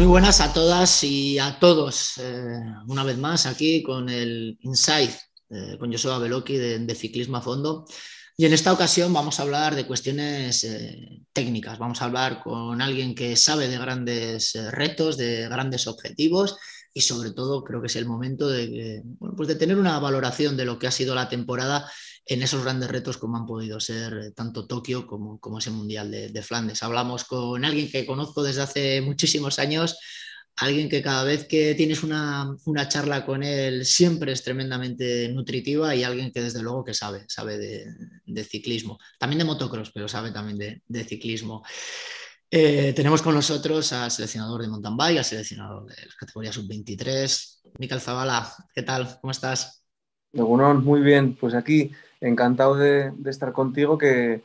Muy buenas a todas y a todos. Eh, una vez más aquí con el Insight eh, con Joseba Beloki de, de, Ciclismo a Fondo. Y en esta ocasión vamos a hablar de cuestiones eh, técnicas. Vamos a hablar con alguien que sabe de grandes retos, de grandes objetivos y sobre todo creo que es el momento de, bueno, pues de tener una valoración de lo que ha sido la temporada en esos grandes retos como han podido ser tanto Tokio como, como ese Mundial de, de, Flandes. Hablamos con alguien que conozco desde hace muchísimos años, alguien que cada vez que tienes una, una, charla con él siempre es tremendamente nutritiva y alguien que desde luego que sabe, sabe de, ciclismo, también de motocross, pero sabe también de ciclismo. Eh, tenemos con nosotros al seleccionador de mountain bike, al seleccionador de la categoría sub-23, Mical Zavala. ¿Qué tal? ¿Cómo estás? Bueno, muy bien, pues aquí encantado de, estar contigo, que,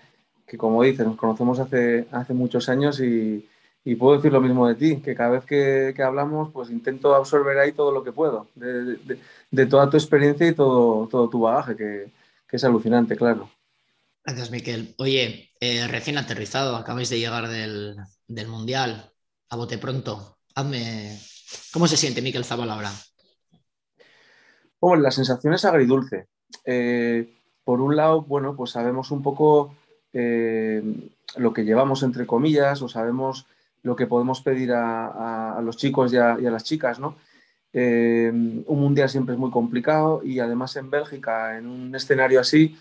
como dices, nos conocemos hace, muchos años y, puedo decir lo mismo de ti, que cada vez que, hablamos, pues intento absorber ahí todo lo que puedo, de, toda tu experiencia y todo, tu bagaje, que, es alucinante, claro. Gracias, Miquel. Oye, eh, recién aterrizado, acabáis de llegar del, del, Mundial, a bote pronto. Hazme... ¿Cómo se siente Miquel Zabal ahora? Bueno, la sensación es agridulce. Eh, por un lado, bueno, pues sabemos un poco eh, lo que llevamos entre comillas o sabemos lo que podemos pedir a, a, los chicos y a, las chicas, ¿no? Un mundial siempre es muy complicado y además en Bélgica, en un escenario así,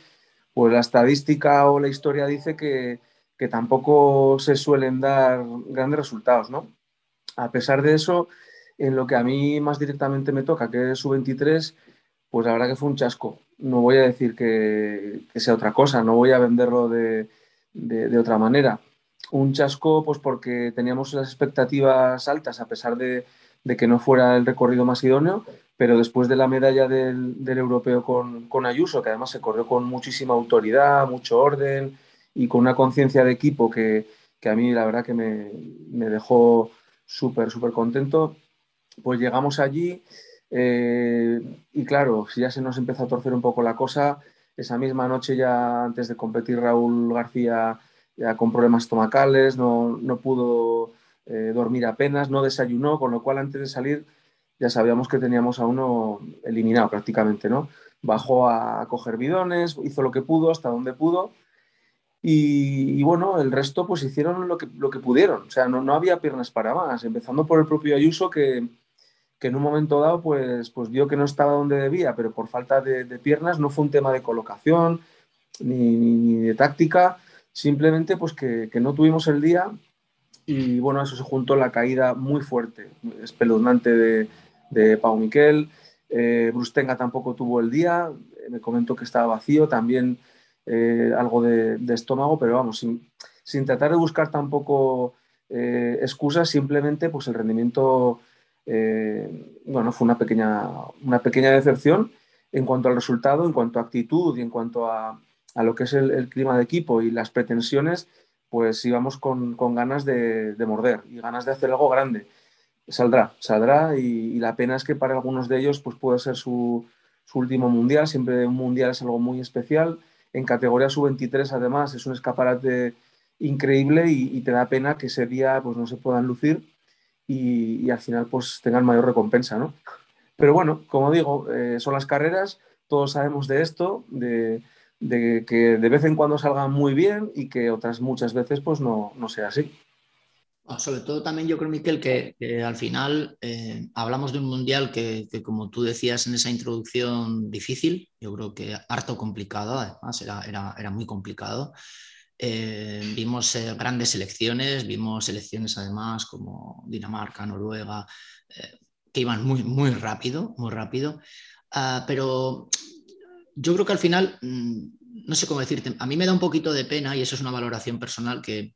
pues la estadística o la historia dice que, que tampoco se suelen dar grandes resultados, ¿no? A pesar de eso, en lo que a mí más directamente me toca, que es su 23, pues la verdad que fue un chasco no voy a decir que, que sea otra cosa, no voy a venderlo de, de, de, otra manera. Un chasco, pues porque teníamos las expectativas altas, a pesar de, de, que no fuera el recorrido más idóneo, pero después de la medalla del, europeo con, Ayuso, que además se corrió con muchísima autoridad, mucho orden y con una conciencia de equipo que, que, a mí la verdad que me, dejó súper, súper contento, pues llegamos allí eh, y claro, ya se nos empezó a torcer un poco la cosa, esa misma noche ya antes de competir Raúl García ya con problemas estomacales, no, no pudo eh, dormir apenas, no desayunó, con lo cual antes de salir ya sabíamos que teníamos a uno eliminado prácticamente, ¿no? Bajó a, coger bidones, hizo lo que pudo, hasta donde pudo, y, y, bueno, el resto pues hicieron lo que, lo que pudieron, o sea, no, no había piernas para más, empezando por el propio Ayuso que que en un momento dado pues, pues vio que no estaba donde debía, pero por falta de, de piernas no fue un tema de colocación ni, ni, ni de táctica, simplemente pues que, que, no tuvimos el día y bueno, eso se juntó la caída muy fuerte, espeluznante de, de Pau Miquel, eh, Brustenga tampoco tuvo el día, me comentó que estaba vacío, también eh, algo de, estómago, pero vamos, sin, sin tratar de buscar tampoco eh, excusas, simplemente pues el rendimiento eh, bueno, fue una pequeña, una pequeña decepción en cuanto al resultado, en cuanto a actitud y en cuanto a, a lo que es el, clima de equipo y las pretensiones, pues íbamos con, con ganas de, morder y ganas de hacer algo grande. Saldrá, saldrá y, la pena es que para algunos de ellos pues puede ser su, su último mundial, siempre un mundial es algo muy especial. En categoría sub-23 además es un escaparate increíble y, te da pena que ese día pues no se puedan lucir y, y, al final pues tengan mayor recompensa, ¿no? Pero bueno, como digo, eh, son las carreras, todos sabemos de esto, de, de, que de vez en cuando salgan muy bien y que otras muchas veces pues no, no sea así. Sobre todo también yo creo, Miquel, que, al final eh, hablamos de un mundial que, como tú decías en esa introducción, difícil, yo creo que harto complicado, además era, era, era muy complicado. Eh, vimos eh, grandes selecciones, vimos selecciones además como Dinamarca, Noruega, que iban muy, muy rápido, muy rápido. Ah, pero yo creo que al final, mm, no sé cómo decirte, a mí me da un poquito de pena y eso es una valoración personal que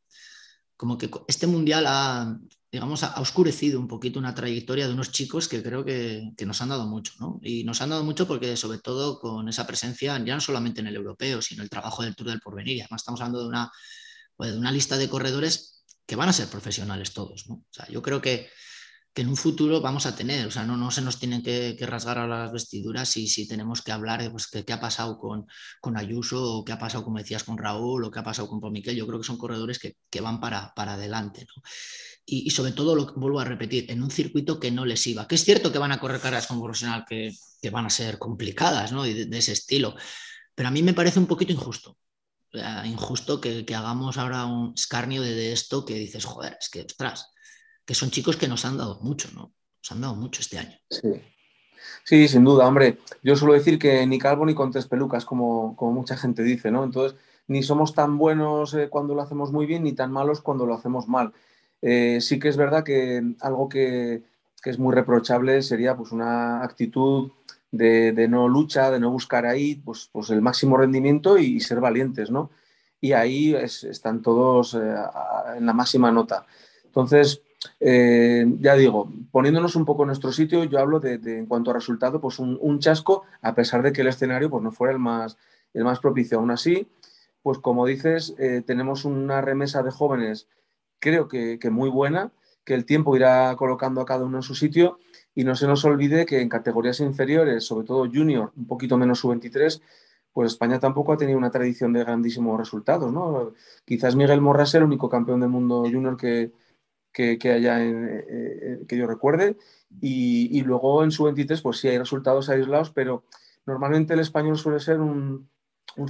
como que este mundial ha, digamos, ha oscurecido un poquito una trayectoria de unos chicos que creo que, nos han dado mucho, ¿no? Y nos han dado mucho porque sobre todo con esa presencia, ya no solamente en el europeo, sino el trabajo del Tour del Porvenir. Además estamos hablando de una, pues, de una lista de corredores que van a ser profesionales todos, ¿no? O sea, yo creo que en un futuro vamos a tener. O sea, no, no se nos tienen que, rasgar a las vestiduras y si tenemos que hablar de pues, qué ha pasado con, con, Ayuso o qué ha pasado, como decías, con Raúl o qué ha pasado con Pomiquel. Yo creo que son corredores que, que van para, para adelante. Y, y, sobre todo, vuelvo a repetir, en un circuito que no les iba. Que es cierto que van a correr carreras con profesional que, que van a ser complicadas ¿no? de, de, ese estilo. Pero a mí me parece un poquito injusto. injusto que, que, hagamos ahora un escarnio de, de esto que dices, joder, es que, ostras, que son chicos que nos han dado mucho, ¿no? Nos han dado mucho este año. Sí. Sí, sin duda, hombre. Yo suelo decir que ni calvo ni con tres pelucas, como, como mucha gente dice, ¿no? Entonces, ni somos tan buenos eh, cuando lo hacemos muy bien, ni tan malos cuando lo hacemos mal. Eh, sí que es verdad que algo que, que, es muy reprochable sería pues, una actitud de, de, no lucha, de no buscar ahí pues, pues el máximo rendimiento y, ser valientes, ¿no? Y ahí es, están todos eh, en la máxima nota. Entonces, eh, ya digo, poniéndonos un poco en nuestro sitio, yo hablo de, en cuanto a resultado, pues un, chasco, a pesar de que el escenario pues, no fuera el más, el más propicio. Aún así, pues como dices, eh, tenemos una remesa de jóvenes, creo que, que, muy buena, que el tiempo irá colocando a cada uno en su sitio y no se nos olvide que en categorías inferiores, sobre todo junior, un poquito menos sub-23, pues España tampoco ha tenido una tradición de grandísimos resultados, ¿no? Quizás Miguel Morras el único campeón del mundo junior que, que, haya en, eh, eh, que yo recuerde. Y, luego en su 23, pues sí hay resultados aislados, pero normalmente el español suele ser un,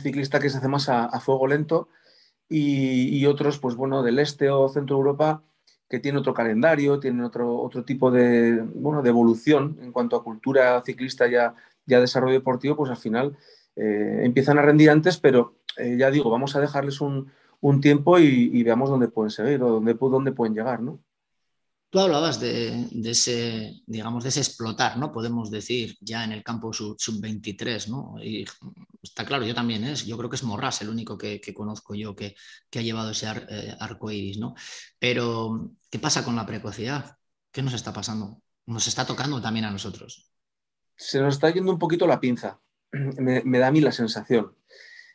ciclista que se hace más a, fuego lento y, otros, pues bueno, del este o centro Europa que tiene otro calendario, tienen otro, otro tipo de, bueno, de evolución en cuanto a cultura ciclista ya, ya desarrollo deportivo, pues al final eh, empiezan a rendir antes, pero eh, ya digo, vamos a dejarles un, un tiempo y, y, veamos dónde pueden seguir o dónde, dónde pueden llegar, ¿no? Tú hablabas de, de, ese, digamos, de ese explotar, ¿no? Podemos decir, ya en el campo sub-23, sub ¿no? Y está claro, yo también, ¿eh? yo creo que es Morras el único que, que conozco yo que, que, ha llevado ese ar, eh, arco iris, ¿no? Pero, ¿qué pasa con la precocidad? ¿Qué nos está pasando? Nos está tocando también a nosotros. Se nos está yendo un poquito la pinza, me, me da a mí la sensación.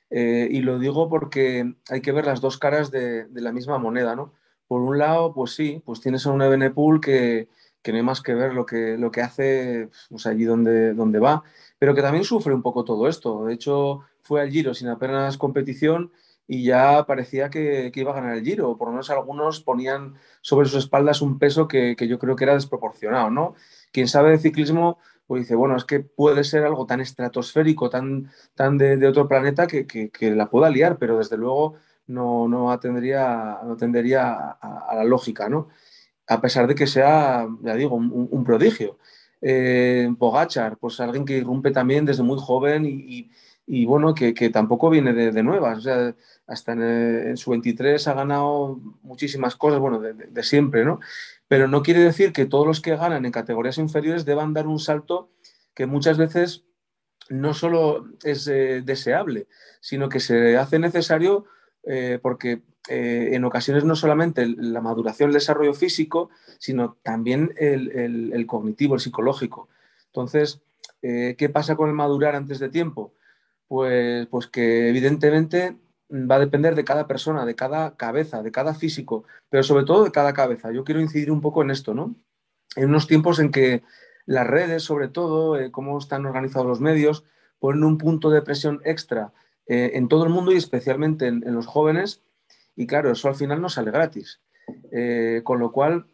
Eh, y lo digo porque hay que ver las dos caras de, la misma moneda, ¿no? Por un lado, pues sí, pues tienes a un Ebenepool que, que no hay más que ver lo que, lo que hace pues allí donde, donde va, pero que también sufre un poco todo esto. De hecho, fue al Giro sin apenas competición y ya parecía que, que, iba a ganar el Giro, por lo menos algunos ponían sobre sus espaldas un peso que, que yo creo que era desproporcionado, ¿no? Quien sabe de ciclismo pues dice, bueno, es que puede ser algo tan estratosférico, tan, tan de, otro planeta que, que, la pueda liar, pero desde luego no, no atendería, no atendería a, la lógica, ¿no? A pesar de que sea, ya digo, un, prodigio. Eh, Bogachar, pues alguien que irrumpe también desde muy joven y, y, bueno, que, que, tampoco viene de, de, nuevas. O sea, hasta en, su 23 ha ganado muchísimas cosas, bueno, de siempre, ¿no? Pero no quiere decir que todos los que ganan en categorías inferiores deban dar un salto que muchas veces no solo es eh, deseable, sino que se hace necesario eh, porque eh, en ocasiones no solamente la maduración, el desarrollo físico, sino también el, el, el cognitivo, el psicológico. Entonces, ¿qué pasa con el madurar antes de tiempo? Pues, pues que evidentemente va a depender de cada persona, de cada cabeza, de cada físico, pero sobre todo de cada cabeza. Yo quiero incidir un poco en esto, ¿no? En unos tiempos en que las redes, sobre todo, eh, cómo están organizados los medios, ponen un punto de presión extra eh, en todo el mundo y especialmente en, los jóvenes, y claro, eso al final no sale gratis. Eh, con lo cual,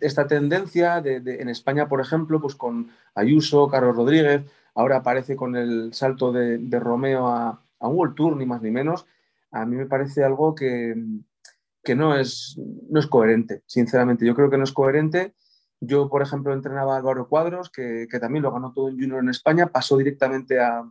esta tendencia de, de, en España, por ejemplo, pues con Ayuso, Carlos Rodríguez, ahora aparece con el salto de, de Romeo a, a un World Tour, ni más ni menos, a mí me parece algo que, que no, es, no es coherente, sinceramente. Yo creo que no es coherente. Yo, por ejemplo, entrenaba a Álvaro Cuadros, que, que, también lo ganó todo en Junior en España, pasó directamente a,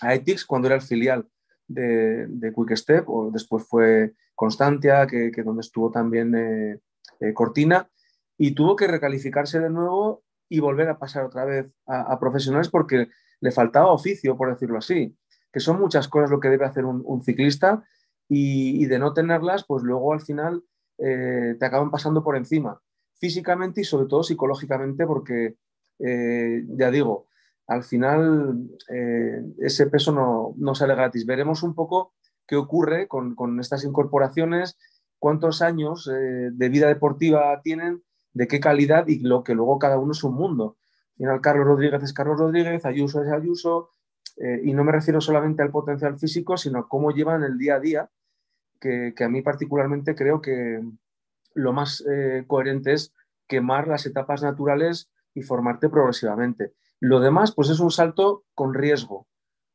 a Ethics cuando era el filial de, Quick Step, o después fue Constantia, que, que donde estuvo también eh, eh, Cortina, y tuvo que recalificarse de nuevo y volver a pasar otra vez a, profesionales porque le faltaba oficio, por decirlo así, que son muchas cosas lo que debe hacer un, ciclista y, de no tenerlas, pues luego al final eh, te acaban pasando por encima, físicamente y sobre todo psicológicamente, porque eh, ya digo, al final eh, ese peso no, no, sale gratis. Veremos un poco qué ocurre con, con estas incorporaciones, cuántos años de vida deportiva tienen de qué calidad y lo que luego cada uno es un mundo. Al final, Carlos Rodríguez es Carlos Rodríguez, Ayuso es Ayuso, eh, y no me refiero solamente al potencial físico, sino a cómo llevan el día a día, que, a mí particularmente creo que lo más eh, coherente es quemar las etapas naturales y formarte progresivamente. Lo demás, pues es un salto con riesgo,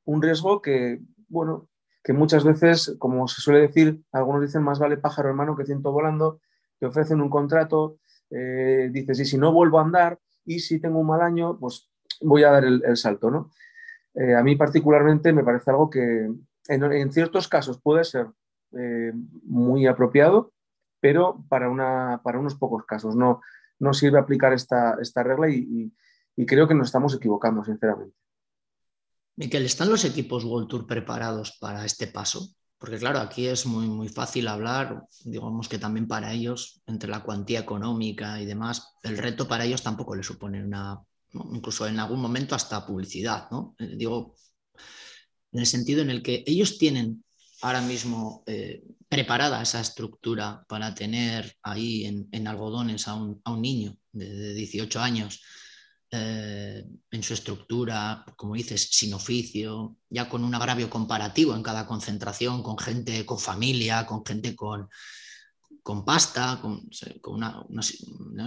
un riesgo que, bueno, que muchas veces, como se suele decir, algunos dicen más vale pájaro hermano que ciento volando, te ofrecen un contrato, eh, dices, y si no vuelvo a andar y si tengo un mal año, pues voy a dar el, salto, ¿no? Eh, a mí particularmente me parece algo que en, ciertos casos puede ser eh, muy apropiado, pero para, unos pocos casos. No, sirve aplicar esta, regla y, y creo que nos estamos equivocando, sinceramente. Miquel, ¿están los equipos World Tour preparados para este paso? Porque claro, aquí es muy, muy fácil hablar, digamos que también para ellos, entre la cuantía económica y demás, el reto para ellos tampoco le supone una, incluso en algún momento hasta publicidad, ¿no? Eh, digo, en el sentido en el que ellos tienen ahora mismo eh, preparada esa estructura para tener ahí en, algodones a un, niño de, de 18 años eh, en su estructura, como dices, sin oficio, ya con un agravio comparativo en cada concentración, con gente con familia, con gente con, con pasta, con, una,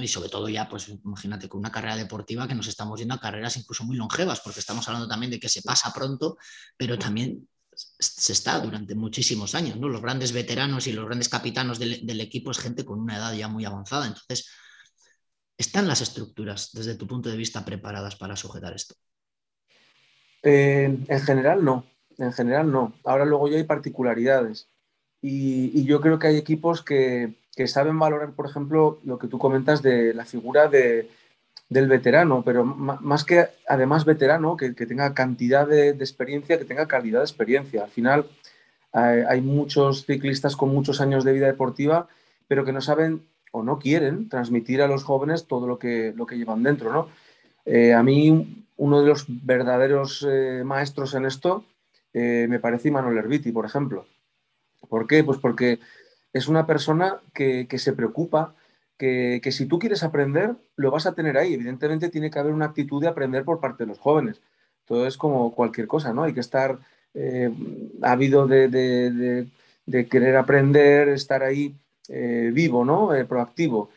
y sobre todo ya, pues imagínate, con una carrera deportiva que nos estamos yendo a carreras incluso muy longevas, porque estamos hablando también de que se pasa pronto, pero también se está durante muchísimos años, ¿no? Los grandes veteranos y los grandes capitanos del, del equipo es gente con una edad ya muy avanzada, entonces ¿Están las estructuras, desde tu punto de vista, preparadas para sujetar esto? en general no, en general no. Ahora luego ya hay particularidades. Y, yo creo que hay equipos que, saben valorar, por ejemplo, lo que tú comentas de la figura del veterano, pero más que además veterano, que, tenga cantidad de, experiencia, que tenga calidad de experiencia. Al final hay, muchos ciclistas con muchos años de vida deportiva, pero que no saben o no quieren transmitir a los jóvenes todo lo que, lo que llevan dentro. ¿no? Eh, a mí uno de los verdaderos eh, maestros en esto eh, me parece Manuel Herbiti, por ejemplo. ¿Por qué? Pues porque es una persona que, se preocupa, que, si tú quieres aprender, lo vas a tener ahí. Evidentemente tiene que haber una actitud de aprender por parte de los jóvenes. Todo es como cualquier cosa, ¿no? Hay que estar ávido de, de, querer aprender, estar ahí eh, vivo, ¿no? Eh, proactivo.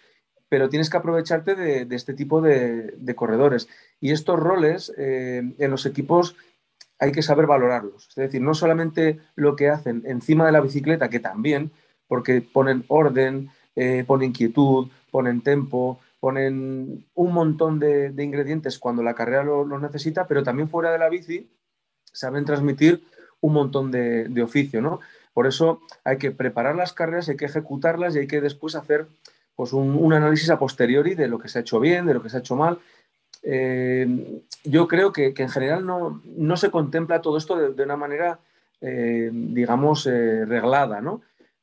Pero tienes que aprovecharte de, este tipo de, corredores. Y estos roles eh, en los equipos hay que saber valorarlos. Es decir, no solamente lo que hacen encima de la bicicleta, que también, porque ponen orden, ponen quietud, ponen tempo, ponen un montón de, ingredientes cuando la carrera lo, necesita, pero también fuera de la bici saben transmitir un montón de, de oficio, ¿no? Por eso hay que preparar las carreras, hay que ejecutarlas y hay que después hacer pues, un, análisis a posteriori de lo que se ha hecho bien, de lo que se ha hecho mal. Eh, yo creo que, en general no, se contempla todo esto de, una manera, eh, digamos, eh, reglada, ¿no?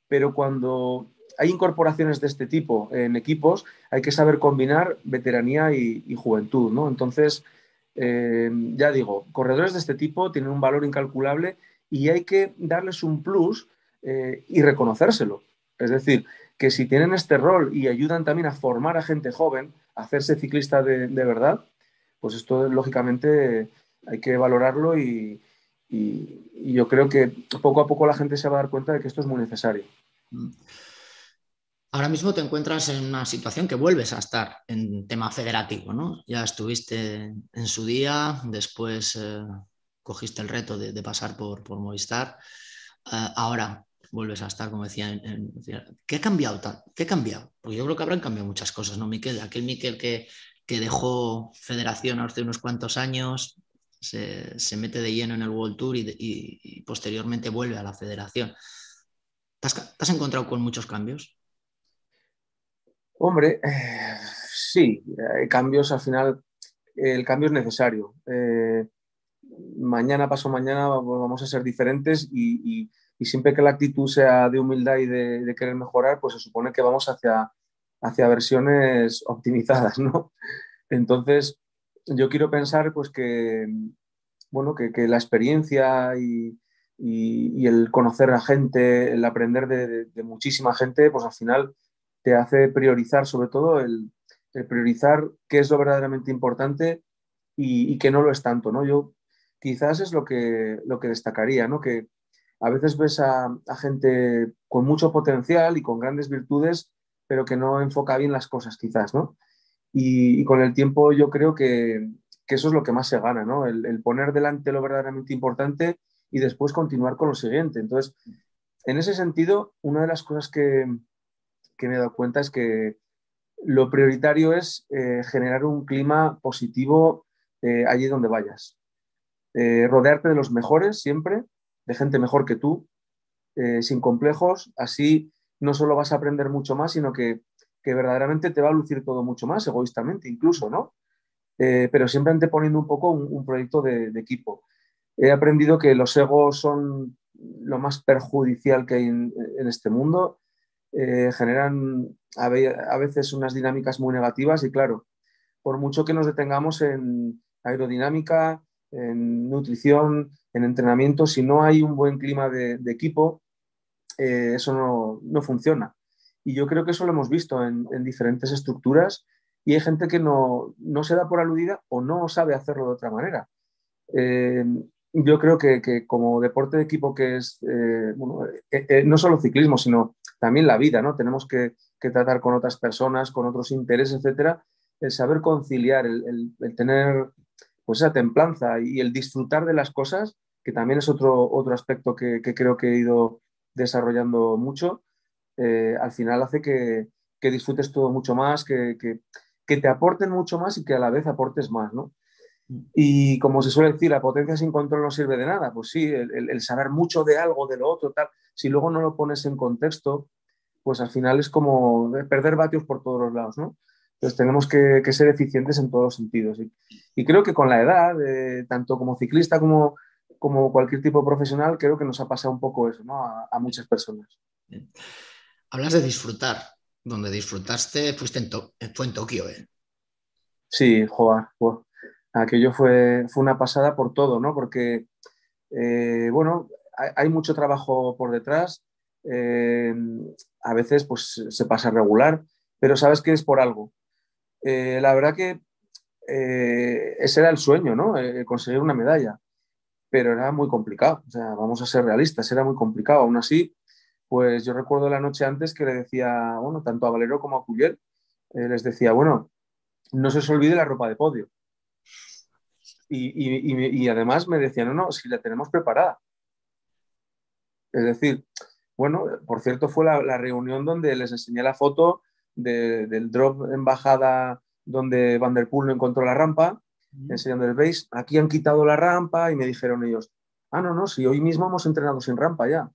Pero cuando hay incorporaciones de este tipo en equipos, hay que saber combinar veteranía y, juventud, ¿no? Entonces, ya digo, corredores de este tipo tienen un valor incalculable y hay que darles un plus y reconocérselo. Es decir, que si tienen este rol y ayudan también a formar a gente joven, hacerse ciclista de, verdad, pues esto lógicamente hay que valorarlo y, yo creo que poco a poco la gente se va a dar cuenta de que esto es muy necesario. Ahora mismo te encuentras en una situación que vuelves a estar en tema federativo, ¿no? Ya estuviste en su día, después eh, cogiste el reto de, pasar por, por Movistar. Eh, ahora vuelves a estar, como decía, ¿qué ha cambiado? ¿Qué ha cambiado? Porque yo creo que habrán cambiado muchas cosas, ¿no, Miquel? Aquel Miquel que, que dejó Federación hace unos cuantos años, se, se, mete de lleno en el World Tour y, posteriormente vuelve a la Federación. ¿Te has, encontrado con muchos cambios? Hombre, eh, sí, hay cambios al final el cambio es necesario. Eh, mañana, paso mañana, vamos a ser diferentes y, siempre que la actitud sea de humildad y de, querer mejorar, pues se supone que vamos hacia, hacia versiones optimizadas, ¿no? Entonces, yo quiero pensar pues que, bueno, que, la experiencia y, el conocer a gente, el aprender de, muchísima gente, pues al final te hace priorizar sobre todo el, priorizar qué es lo verdaderamente importante y, qué no lo es tanto, ¿no? Yo quizás es lo que, lo que destacaría, ¿no? Que a veces ves a, gente con mucho potencial y con grandes virtudes, pero que no enfoca bien las cosas, quizás, ¿no? Y, con el tiempo yo creo que, eso es lo que más se gana, ¿no? El, poner delante lo verdaderamente importante y después continuar con lo siguiente. Entonces, en ese sentido, una de las cosas que, me he dado cuenta es que lo prioritario es eh, generar un clima positivo eh, allí donde vayas. Eh, rodearte de los mejores siempre, de gente mejor que tú, sin complejos, así no solo vas a aprender mucho más, sino que, verdaderamente te va a lucir todo mucho más, egoístamente incluso, ¿no? pero siempre anteponiendo un poco un, proyecto de, equipo. He aprendido que los egos son lo más perjudicial que hay en este mundo eh, generan a, veces unas dinámicas muy negativas y claro, por mucho que nos detengamos en aerodinámica, en nutrición, en entrenamiento, si no hay un buen clima de, equipo, eh, eso no, funciona. Y yo creo que eso lo hemos visto en, diferentes estructuras y hay gente que no, se da por aludida o no sabe hacerlo de otra manera. Eh, yo creo que, como deporte de equipo que es, no solo ciclismo, sino también la vida, ¿no? Tenemos que, tratar con otras personas, con otros intereses, etcétera. El saber conciliar, el, tener pues esa templanza y el disfrutar de las cosas, que también es otro, otro aspecto que, creo que he ido desarrollando mucho, eh, al final hace que, disfrutes todo mucho más, que, que, te aporten mucho más y que a la vez aportes más, ¿no? Y como se suele decir, la potencia sin control no sirve de nada. Pues sí, el, saber mucho de algo, de lo otro, tal, si luego no lo pones en contexto, pues al final es como perder vatios por todos los lados, ¿no? Entonces tenemos que, ser eficientes en todos los sentidos. Y, creo que con la edad, eh, tanto como ciclista como, como cualquier tipo profesional, creo que nos ha pasado un poco eso, ¿no? A, muchas personas. Hablas de disfrutar. Donde disfrutaste fuiste en fue en Tokio, ¿eh? Sí, joder, aquello fue, fue una pasada por todo, ¿no? Porque, eh, bueno, hay, mucho trabajo por detrás, eh, a veces pues se pasa regular, pero sabes que es por algo. Eh, la verdad que ese era el sueño, ¿no? conseguir una medalla, pero era muy complicado, o sea, vamos a ser realistas, era muy complicado. Aún así, pues yo recuerdo la noche antes que le decía, bueno, tanto a Valero como a Cuyel, les decía, bueno, no se os olvide la ropa de podio y, además me decían, no, no, si la tenemos preparada. Es decir, bueno, por cierto, fue la, reunión donde les enseñé la foto del drop en bajada donde Van der Poel no encontró la rampa, enseñando el base. Aquí han quitado la rampa y me dijeron ellos, ah, no, no, si hoy mismo hemos entrenado sin rampa ya.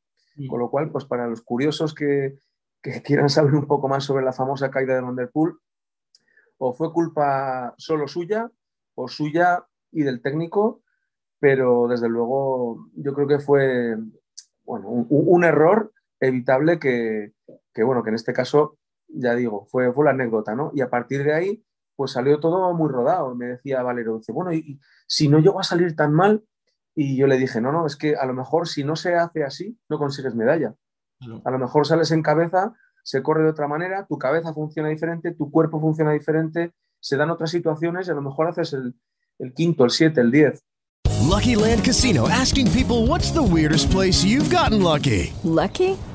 Con lo cual, pues para los curiosos que, que, quieran saber un poco más sobre la famosa caída de Van der Poel, o fue culpa solo suya, o suya y del técnico, pero desde luego yo creo que fue bueno, un, error evitable que, bueno, que en este caso, ya digo, fue, fue la anécdota, ¿no? Y a partir de ahí, pues salió todo muy rodado. Me decía Valero, dice, bueno, y, si no llegó a salir tan mal, y yo le dije, no, no, es que a lo mejor si no se hace así, no consigues medalla. A lo mejor sales en cabeza, se corre de otra manera, tu cabeza funciona diferente, tu cuerpo funciona diferente, se dan otras situaciones y a lo mejor haces el, el quinto, el siete, el diez. Lucky Land Casino asking people what's the weirdest place you've gotten lucky. Lucky?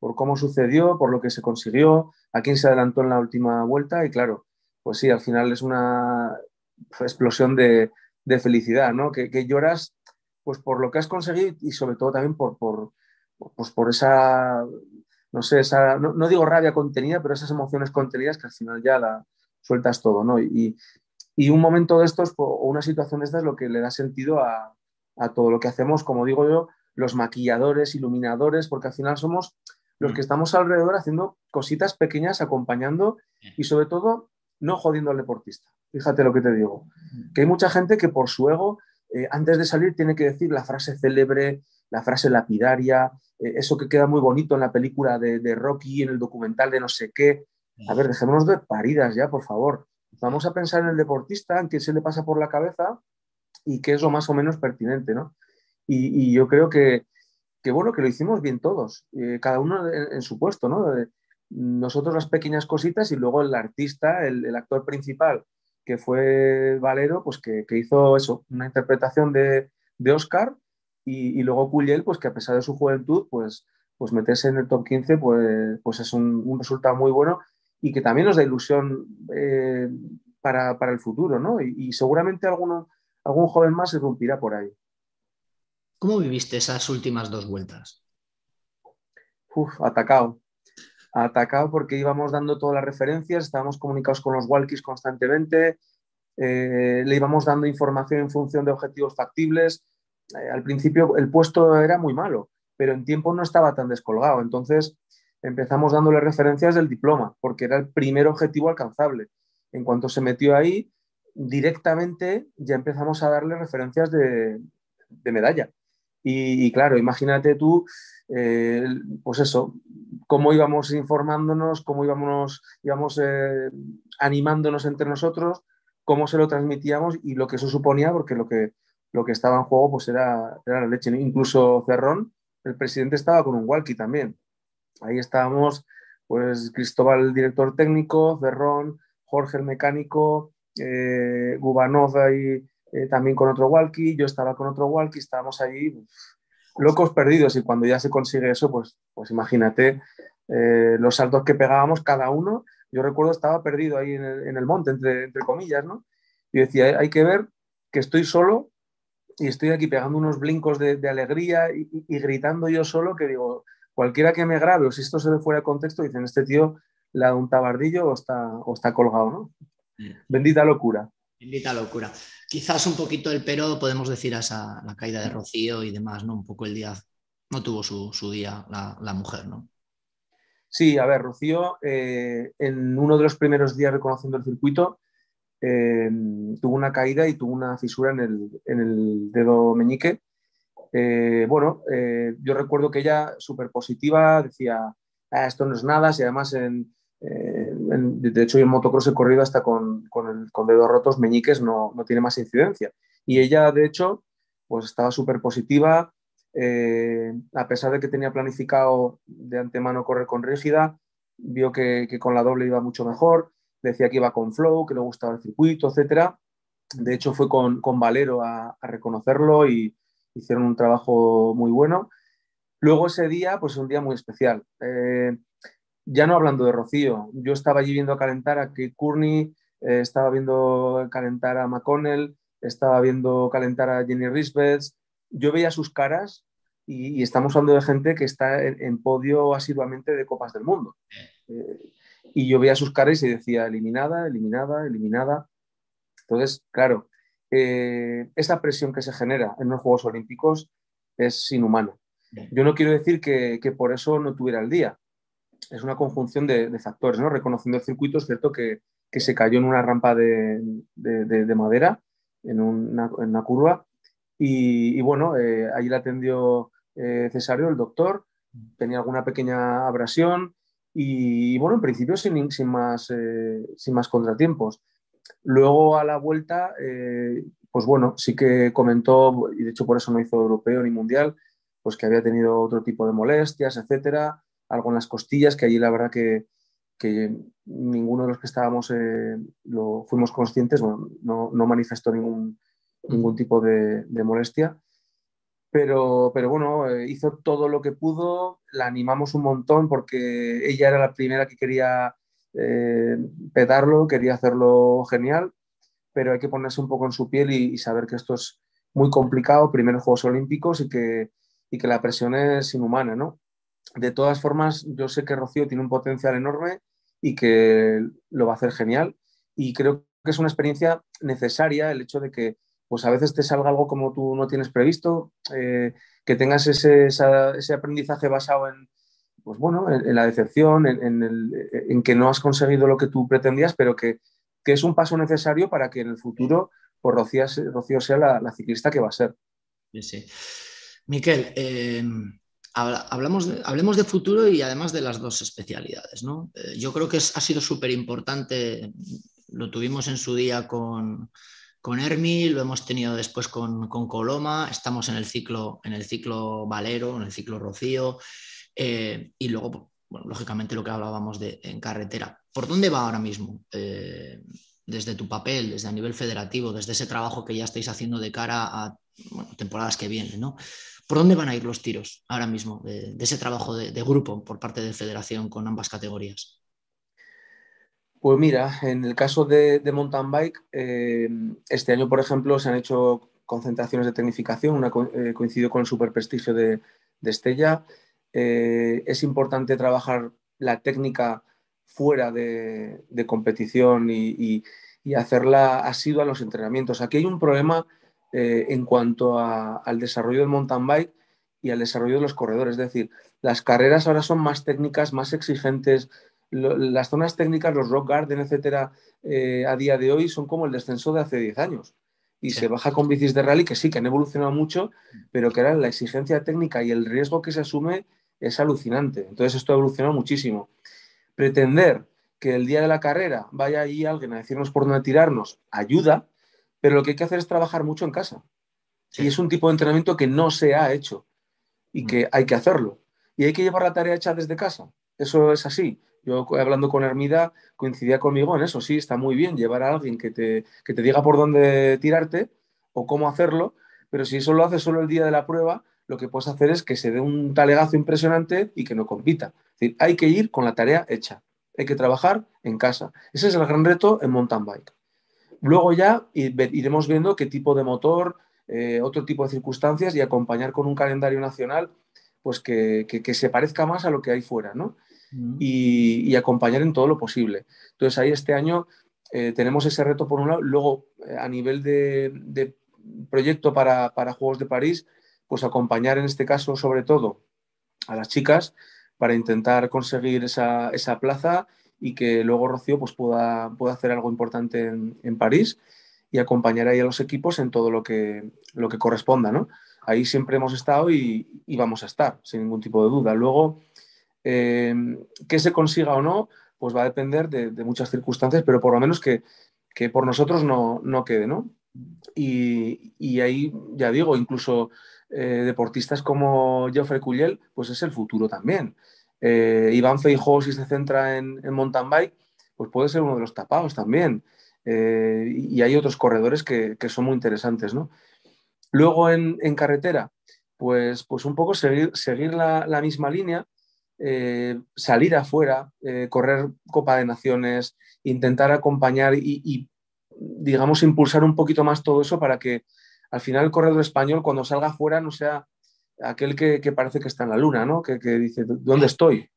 por cómo sucedió, por lo que se consiguió, a quién se adelantó en la última vuelta y claro, pues sí, al final es una explosión de, felicidad, ¿no? Que, lloras pues por lo que has conseguido y sobre todo también por, por, pues por esa, no sé, esa, no, digo rabia contenida, pero esas emociones contenidas que al final ya la sueltas todo, ¿no? Y, y un momento de estos o una situación de estas es lo que le da sentido a, a todo lo que hacemos, como digo yo, los maquilladores, iluminadores, porque al final somos los mm. que estamos alrededor haciendo cositas pequeñas, acompañando y sobre todo no jodiendo al deportista. Fíjate lo que te digo. Mm. Que hay mucha gente que por su ego, eh, antes de salir, tiene que decir la frase célebre, la frase lapidaria, eh, eso que queda muy bonito en la película de, de, Rocky, en el documental de no sé qué. A ver, dejémonos de paridas ya, por favor. Vamos a pensar en el deportista, en qué se le pasa por la cabeza y qué es lo más o menos pertinente, ¿no? Y, yo creo que, bueno, que lo hicimos bien todos, eh, cada uno en, su puesto, ¿no? nosotros las pequeñas cositas y luego el artista, el, actor principal, que fue Valero, pues que, hizo eso, una interpretación de, Oscar y, luego Cuyel, pues que a pesar de su juventud, pues, pues meterse en el top 15, pues, pues es un, resultado muy bueno y que también nos da ilusión eh, para, el futuro, ¿no? Y, seguramente alguno, algún joven más se romperá por ahí. ¿Cómo viviste esas últimas dos vueltas? Uf, atacado. Atacado porque íbamos dando todas las referencias, estábamos comunicados con los walkies constantemente, eh, le íbamos dando información en función de objetivos factibles. Eh, al principio el puesto era muy malo, pero en tiempo no estaba tan descolgado. Entonces empezamos dándole referencias del diploma, porque era el primer objetivo alcanzable. En cuanto se metió ahí, directamente ya empezamos a darle referencias de medalla. Y, claro, imagínate tú, eh, pues eso, cómo íbamos informándonos, cómo íbamos, íbamos eh, animándonos entre nosotros, cómo se lo transmitíamos y lo que eso suponía, porque lo que, lo que estaba en juego pues era, era la leche. Incluso Cerrón, el presidente estaba con un walkie también. Ahí estábamos, pues Cristóbal, el director técnico, Cerrón, Jorge, el mecánico, eh, Gubanov ahí eh, también con otro walkie, yo estaba con otro walkie, estábamos ahí locos perdidos y cuando ya se consigue eso, pues, pues imagínate eh, los saltos que pegábamos cada uno. Yo recuerdo estaba perdido ahí en el, monte, entre, entre, comillas, ¿no? Y decía, hay que ver que estoy solo y estoy aquí pegando unos blincos de, alegría y, gritando yo solo que digo, cualquiera que me grabe o si esto se ve fuera de contexto, dicen, este tío le da un tabardillo o está, o está colgado, ¿no? Bendita locura. Bendita locura. Quizás un poquito el pero podemos decir a esa, la caída de Rocío y demás, ¿no? Un poco el día, no tuvo su, día la, mujer, ¿no? Sí, a ver, Rocío, eh, en uno de los primeros días reconociendo el circuito, eh, tuvo una caída y tuvo una fisura en el, dedo meñique. Eh, bueno, yo recuerdo que ella, súper positiva, decía, ah, esto no es nada, si además en, de hecho, en motocross he corrido hasta con, con, con dedos rotos, meñiques no, no, tiene más incidencia. Y ella, de hecho, pues estaba súper positiva, eh, a pesar de que tenía planificado de antemano correr con rígida, vio que, con la doble iba mucho mejor, decía que iba con flow, que le gustaba el circuito, etc. De hecho, fue con, con Valero a, a, reconocerlo y hicieron un trabajo muy bueno. Luego ese día, pues un día muy especial. Eh, ya no hablando de Rocío, yo estaba allí viendo calentar a Kate Courtney, eh, estaba viendo calentar a McConnell, estaba viendo calentar a Jenny Risbeth, yo veía sus caras y, estamos hablando de gente que está en, podio asiduamente de Copas del Mundo. Eh, y yo veía sus caras y decía eliminada, eliminada, eliminada. Entonces, claro, eh, esa presión que se genera en los Juegos Olímpicos es inhumana. Yo no quiero decir que, que por eso no tuviera el día, es una conjunción de, factores, ¿no? Reconociendo el circuito, es cierto que, se cayó en una rampa de, madera, en una, curva, y, bueno, eh, allí la atendió eh, Cesario, el doctor, tenía alguna pequeña abrasión, y, bueno, en principio sin, sin, más, eh, sin más contratiempos. Luego a la vuelta, pues bueno, sí que comentó, y de hecho por eso no hizo europeo ni mundial, pues que había tenido otro tipo de molestias, etcétera, algo en las costillas, que allí la verdad que, ninguno de los que estábamos eh, lo fuimos conscientes, no, manifestó ningún, ningún tipo de, molestia. Pero, pero bueno, eh, hizo todo lo que pudo, la animamos un montón porque ella era la primera que quería eh, petarlo, quería hacerlo genial. pero hay que ponerse un poco en su piel y, saber que esto es muy complicado, primeros Juegos Olímpicos y que, y que la presión es inhumana, ¿no? De todas formas, yo sé que Rocío tiene un potencial enorme y que lo va a hacer genial y creo que es una experiencia necesaria el hecho de que pues a veces te salga algo como tú no tienes previsto, eh, que tengas ese, aprendizaje basado en, pues bueno, en, la decepción, en, que no has conseguido lo que tú pretendías, pero que, es un paso necesario para que en el futuro pues, Rocío, sea la, ciclista que va a ser. Sí, sí. Miquel, eh, hablamos hablemos de futuro y además de las dos especialidades. ¿no? Eh, yo creo que ha sido súper importante, lo tuvimos en su día con con Hermi, lo hemos tenido después con, Coloma, estamos en el ciclo, en el ciclo Valero, en el ciclo Rocío, eh, y luego, lógicamente lo que hablábamos de en carretera. ¿Por dónde va ahora mismo? Eh, desde tu papel, desde a nivel federativo, desde ese trabajo que ya estáis haciendo de cara a temporadas que vienen, ¿no? ¿Por dónde van a ir los tiros ahora mismo de, ese trabajo de, grupo por parte de federación con ambas categorías? Pues mira, en el caso de, mountain bike, eh, este año, por ejemplo, se han hecho concentraciones de tecnificación, una eh, coincidió con el super prestigio de, Estella. Eh, es importante trabajar la técnica fuera de, competición y, hacerla asidua a los entrenamientos. Aquí hay un problema en cuanto al desarrollo del mountain bike y al desarrollo de los corredores. Es decir, las carreras ahora son más técnicas, más exigentes, las zonas técnicas, los rock garden, etcétera, eh, a día de hoy son como el descenso de hace 10 años. Y se baja con bicis de rally que sí, que han evolucionado mucho, pero que ahora la exigencia técnica y el riesgo que se asume es alucinante. Entonces esto ha evolucionado muchísimo. Pretender que el día de la carrera vaya ahí alguien a decirnos por dónde tirarnos ayuda, pero lo que hay que hacer es trabajar mucho en casa. Y es un tipo de entrenamiento que no se ha hecho y que hay que hacerlo. Y hay que llevar la tarea hecha desde casa. Eso es así. Yo hablando con Hermida coincidía conmigo en eso, sí, está muy bien llevar a alguien que te, te diga por dónde tirarte o cómo hacerlo, pero si eso lo haces solo el día de la prueba, lo que puedes hacer es que se dé un talegazo impresionante y que no compita. Es decir, hay que ir con la tarea hecha, hay que trabajar en casa. Ese es el gran reto en mountain bike. Luego ya iremos viendo qué tipo de motor, eh, otro tipo de circunstancias y acompañar con un calendario nacional pues que, que, se parezca más a lo que hay fuera, ¿no? y, acompañar en todo lo posible. Entonces ahí este año eh, tenemos ese reto por un lado. Luego, eh, a nivel de, proyecto para, Juegos de París, pues acompañar en este caso sobre todo a las chicas para intentar conseguir esa, plaza y que luego Rocío pues, pueda, pueda hacer algo importante en, París y acompañar ahí a los equipos en todo lo que, lo que corresponda. ¿no? Ahí siempre hemos estado y, y, vamos a estar, sin ningún tipo de duda. Luego, eh, que se consiga o no, pues va a depender de, muchas circunstancias, pero por lo menos que, por nosotros no, quede, ¿no? Y, ahí, ya digo, incluso eh, deportistas como Geoffrey Cuyel, pues es el futuro también. Eh, Iván Feijó, si se centra en, mountain bike, pues puede ser uno de los tapados también. y hay otros corredores que, son muy interesantes, ¿no? Luego en, carretera, pues, pues un poco seguir, seguir la misma línea, eh, salir afuera, eh, correr Copa de Naciones, intentar acompañar y, digamos, impulsar un poquito más todo eso para que al final el corredor español cuando salga afuera no sea aquel que, parece que está en la luna, ¿no? Que, dice, ¿dónde estoy?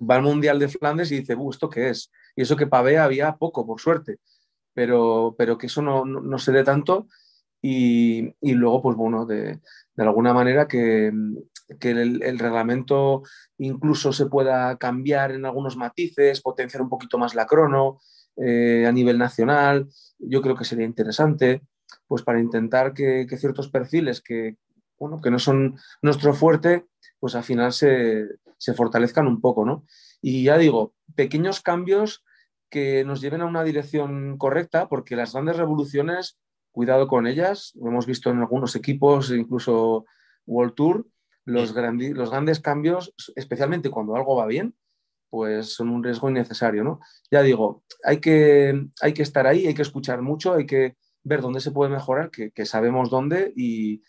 Va al Mundial de Flandes y dice, ¿esto qué es? Y eso que pavea había poco, por suerte, pero, pero que eso no, se dé tanto y, luego, pues bueno, de, de alguna manera que, que el, reglamento incluso se pueda cambiar en algunos matices, potenciar un poquito más la crono eh, a nivel nacional. Yo creo que sería interesante, pues para intentar que, ciertos perfiles que, bueno, que no son nuestro fuerte, pues al final se, fortalezcan un poco, ¿no? Y ya digo, pequeños cambios que nos lleven a una dirección correcta, porque las grandes revoluciones, cuidado con ellas, lo hemos visto en algunos equipos, incluso World Tour, los, los grandes cambios, especialmente cuando algo va bien, pues son un riesgo innecesario, ¿no? Ya digo, hay que, hay que estar ahí, hay que escuchar mucho, hay que ver dónde se puede mejorar, que, sabemos dónde, y,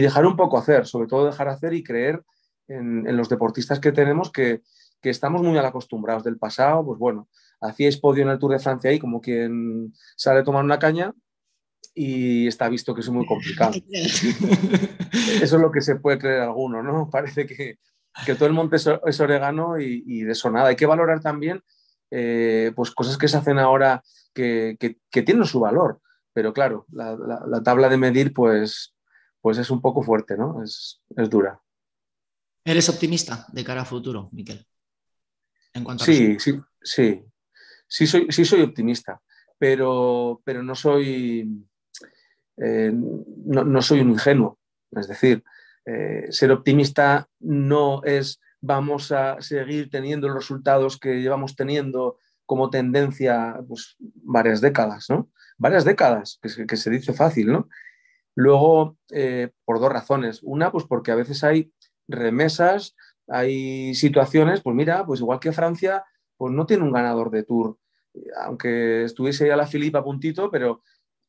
dejar un poco hacer, sobre todo dejar hacer y creer en, los deportistas que tenemos que, que estamos muy mal acostumbrados del pasado, pues bueno, hacíais podio en el Tour de Francia ahí como quien sale a tomar una caña y está visto que es muy complicado. Eso es lo que se puede creer alguno, ¿no? Parece que, todo el monte es orégano y, de eso nada. Hay que valorar también eh, pues cosas que se hacen ahora que, tienen su valor, pero claro, la, tabla de medir pues, pues es un poco fuerte, ¿no? Es, es dura. ¿Eres optimista de cara a futuro, Miquel? sí, sí, sí, sí soy, sí soy optimista, pero, pero no soy eh, no, soy un ingenuo. Es decir, eh, ser optimista no es vamos a seguir teniendo los resultados que llevamos teniendo como tendencia pues, varias décadas, ¿no? Varias décadas, que se, dice fácil, ¿no? Luego, eh, por dos razones. Una, pues porque a veces hay remesas, hay situaciones, pues mira, pues igual que Francia, pues no tiene un ganador de Tour, aunque estuviese ya la Filipa a puntito, pero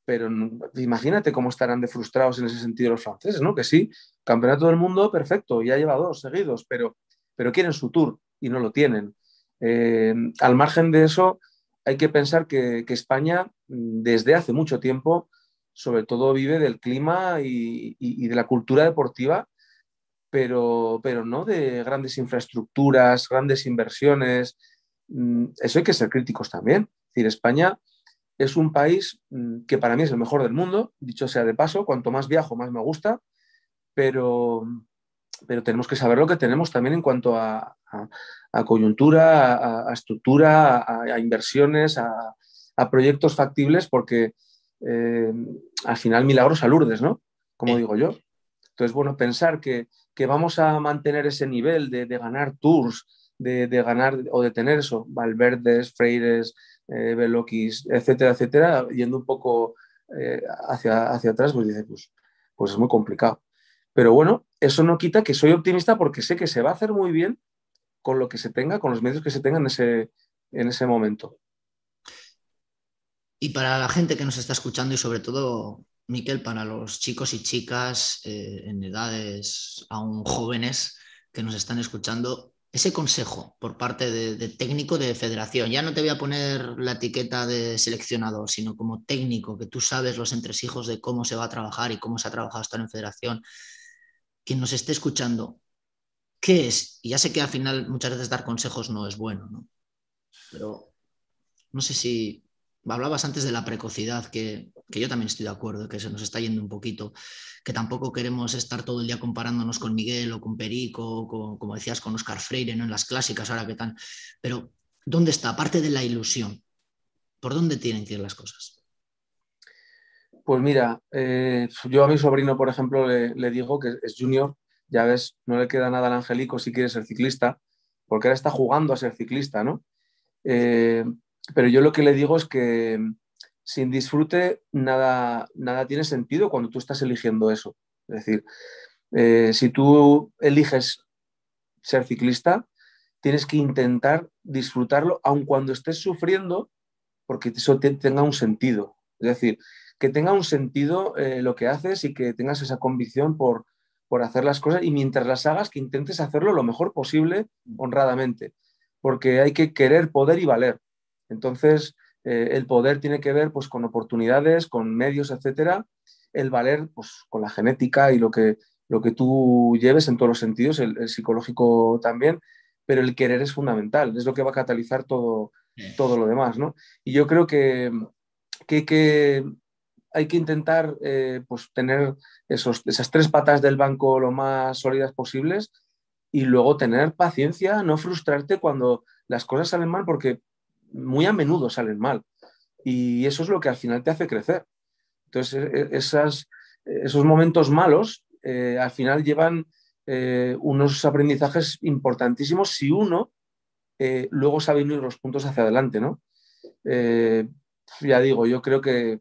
pero imagínate cómo estarán de frustrados en ese sentido los franceses, ¿no? Que sí, campeonato del mundo, perfecto, ya lleva dos seguidos, pero, pero quieren su tour y no lo tienen. Eh, al margen de eso, hay que pensar que, España mm, desde hace mucho tiempo, sobre todo vive del clima y, de la cultura deportiva, pero, pero no de grandes infraestructuras, grandes inversiones. Mm, eso hay que ser críticos también. Es decir, España es un país mm, que para mí es el mejor del mundo, dicho sea de paso, cuanto más viajo, más me gusta, pero, pero tenemos que saber lo que tenemos también en cuanto a, coyuntura, a, estructura, a, inversiones, a, proyectos factibles, porque eh, al final milagros a Lourdes, ¿no? Como digo yo. Entonces, bueno, pensar que, vamos a mantener ese nivel de, ganar tours, de, de, ganar o de tener eso, Valverdes, Freires, eh, etcétera, etcétera, yendo un poco eh, hacia, hacia atrás, pues dice, pues, pues es muy complicado. Pero bueno, eso no quita que soy optimista porque sé que se va a hacer muy bien con lo que se tenga, con los medios que se tengan en ese, en ese momento. Y para la gente que nos está escuchando y sobre todo, Miquel, para los chicos y chicas eh, en edades aún jóvenes que nos están escuchando, ese consejo por parte de, técnico de federación. Ya no te voy a poner la etiqueta de seleccionador, sino como técnico, que tú sabes los entresijos de cómo se va a trabajar y cómo se ha trabajado estar en federación. Quien nos esté escuchando, ¿qué es? Y ya sé que al final muchas veces dar consejos no es bueno, ¿no? Pero no sé si hablabas antes de la precocidad, que, yo también estoy de acuerdo, que se nos está yendo un poquito, que tampoco queremos estar todo el día comparándonos con Miguel o con Perico, o como decías, con Oscar Freire, ¿no? en las clásicas, ahora que tan. Pero, ¿dónde está? Aparte de la ilusión, ¿por dónde tienen que ir las cosas? Pues mira, eh, yo a mi sobrino, por ejemplo, le, digo que es junior, ya ves, no le queda nada al Angelico si quiere ser ciclista, porque ahora está jugando a ser ciclista, ¿no? Eh, pero yo lo que le digo es que mm, sin disfrute nada, nada tiene sentido cuando tú estás eligiendo eso. Es decir, eh, si tú eliges ser ciclista, tienes que intentar disfrutarlo, aun cuando estés sufriendo, porque eso tenga un sentido. Es decir, que tenga un sentido eh, lo que haces y que tengas esa convicción por, por hacer las cosas y mientras las hagas, que intentes hacerlo lo mejor posible, honradamente. Porque hay que querer, poder y valer. Entonces, eh, el poder tiene que ver pues, con oportunidades, con medios, etcétera. El valer, pues, con la genética y lo que, lo que tú lleves en todos los sentidos, el, psicológico también, pero el querer es fundamental, es lo que va a catalizar todo, todo lo demás, ¿no? Y yo creo que, que, hay que intentar eh, pues, tener esos, esas tres patas del banco lo más sólidas posibles y luego tener paciencia, no frustrarte cuando las cosas salen mal, porque muy a menudo salen mal. Y eso es lo que al final te hace crecer. Entonces, e, e, esas, esos momentos malos eh, al final llevan eh, unos aprendizajes importantísimos si uno eh, luego sabe unir los puntos hacia adelante, ¿no? ya digo, yo creo que,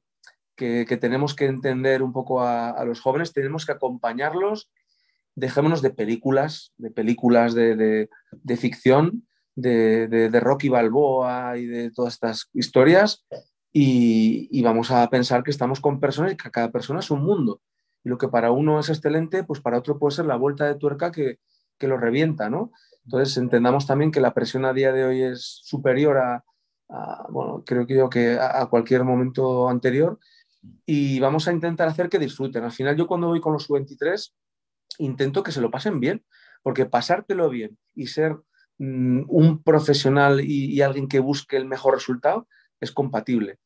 que, tenemos que entender un poco a, los jóvenes, tenemos que acompañarlos, dejémonos de películas, de películas de, de, de ficción de, de, Rocky Balboa y de todas estas historias y, vamos a pensar que estamos con personas y que cada persona es un mundo. Y lo que para uno es excelente, pues para otro puede ser la vuelta de tuerca que, que lo revienta, ¿no? Entonces entendamos también que la presión a día de hoy es superior a, bueno, creo que yo que a, cualquier momento anterior y vamos a intentar hacer que disfruten. Al final yo cuando voy con los 23 intento que se lo pasen bien, porque pasártelo bien y ser un profesional y, alguien que busque el mejor resultado es compatible.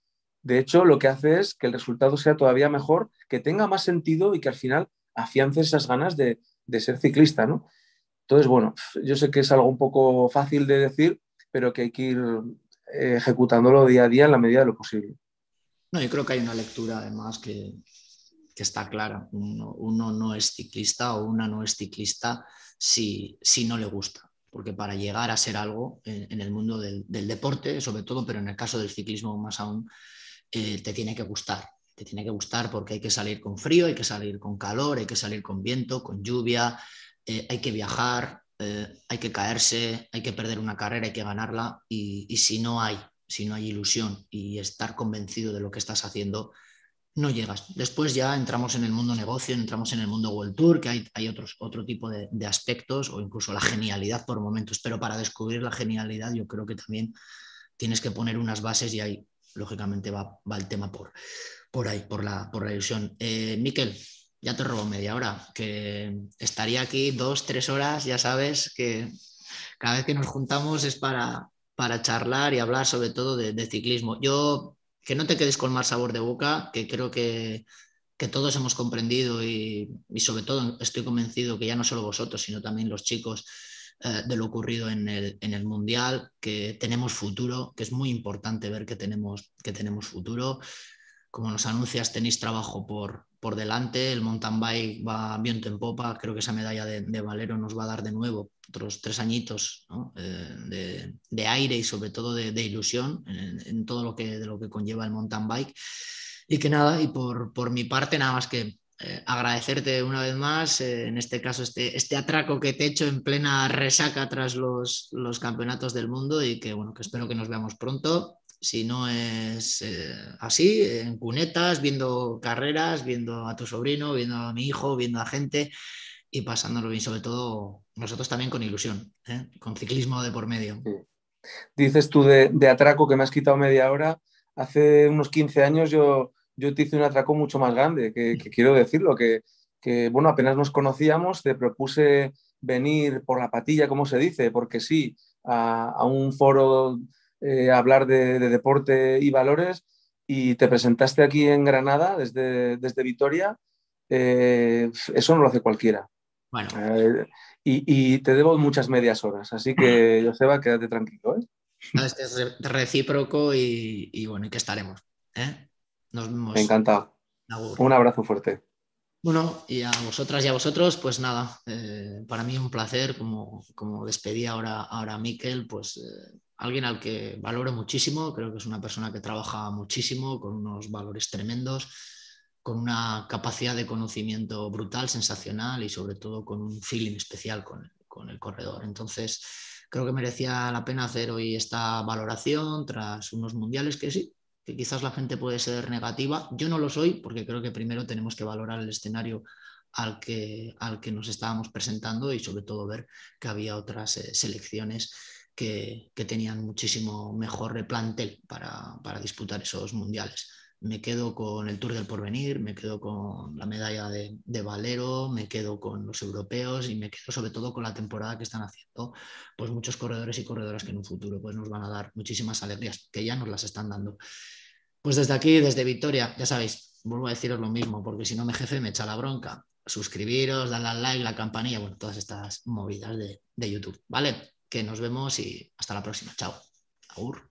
De hecho, lo que hace es que el resultado sea todavía mejor, que tenga más sentido y que al final afiance esas ganas de, de ser ciclista, ¿no? Entonces, bueno, yo sé que es algo un poco fácil de decir, pero que hay que ir eh, ejecutándolo día a día en la medida de lo posible. No, yo creo que hay una lectura además que, está clara. Uno, no es ciclista o una no es ciclista si, si no le gusta. Porque para llegar a ser algo en, el mundo del, deporte, sobre todo, pero en el caso del ciclismo más aún, eh, te tiene que gustar. Te tiene que gustar porque hay que salir con frío, hay que salir con calor, hay que salir con viento, con lluvia, eh, hay que viajar, eh, hay que caerse, hay que perder una carrera, hay que ganarla y, si no hay, si no hay ilusión y estar convencido de lo que estás haciendo, no llegas. Después ya entramos en el mundo negocio, entramos en el mundo World Tour, que hay, hay otros, otro tipo de, aspectos o incluso la genialidad por momentos, pero para descubrir la genialidad yo creo que también tienes que poner unas bases y ahí lógicamente va, va el tema por, por ahí, por la, por la ilusión. Eh, Miquel, ya te robo media hora, que estaría aquí dos, tres horas, ya sabes que cada vez que nos juntamos es para, para charlar y hablar sobre todo de, ciclismo. Yo, que no te quedes con mal sabor de boca, que creo que, todos hemos comprendido y, sobre todo estoy convencido que ya no solo vosotros, sino también los chicos eh, de lo ocurrido en el, en el, Mundial, que tenemos futuro, que es muy importante ver que tenemos, que tenemos futuro. Como nos anuncias, tenéis trabajo por, por delante, el mountain bike va viento en popa, creo que esa medalla de, Valero nos va a dar de nuevo otros tres añitos eh, de, aire y sobre todo de, ilusión en, todo lo que, de lo que conlleva el mountain bike. Y que nada, y por, por mi parte nada más que eh, agradecerte una vez más, eh, en este caso, este, este atraco que te he hecho en plena resaca tras los, los campeonatos del mundo y que bueno, que espero que nos veamos pronto si no es eh, así, en cunetas, viendo carreras, viendo a tu sobrino, viendo a mi hijo, viendo a gente y pasándolo bien, sobre todo nosotros también con ilusión, ¿eh? con ciclismo de por medio. Dices tú de, atraco que me has quitado media hora. Hace unos 15 años yo, yo te hice un atraco mucho más grande, que, quiero decirlo, que, que, bueno, apenas nos conocíamos, te propuse venir por la patilla, como se dice, porque sí, a, a un foro eh, hablar de, deporte y valores y te presentaste aquí en Granada desde, desde Vitoria, eh, eso no lo hace cualquiera. Bueno. Eh, y, te debo muchas medias horas, así que Joseba, quédate tranquilo. Este es recíproco y, bueno, y que estaremos. Nos vemos. Encantado. Un abrazo fuerte. Bueno, y a vosotras y a vosotros, pues nada, para mí un placer, como, como despedí ahora, ahora a Miquel, pues alguien al que valoro muchísimo, creo que es una persona que trabaja muchísimo, con unos valores tremendos, con una capacidad de conocimiento brutal, sensacional y sobre todo con un feeling especial con, el corredor. Entonces, creo que merecía la pena hacer hoy esta valoración tras unos mundiales que sí, que quizás la gente puede ser negativa. Yo no lo soy porque creo que primero tenemos que valorar el escenario al que, al que nos estábamos presentando y sobre todo ver que había otras eh, selecciones que, tenían muchísimo mejor replantel para, disputar esos mundiales. Me quedo con el Tour del Porvenir, me quedo con la medalla de, Valero, me quedo con los europeos y me quedo sobre todo con la temporada que están haciendo pues muchos corredores y corredoras que en un futuro pues nos van a dar muchísimas alegrías, que ya nos las están dando. Pues desde aquí, desde Victoria, ya sabéis, vuelvo a deciros lo mismo, porque si no mi jefe me echa la bronca. Suscribiros, darle al like, la campanilla, bueno, todas estas movidas de, de YouTube, ¿vale? Que nos vemos y hasta la próxima. Chao. Agur.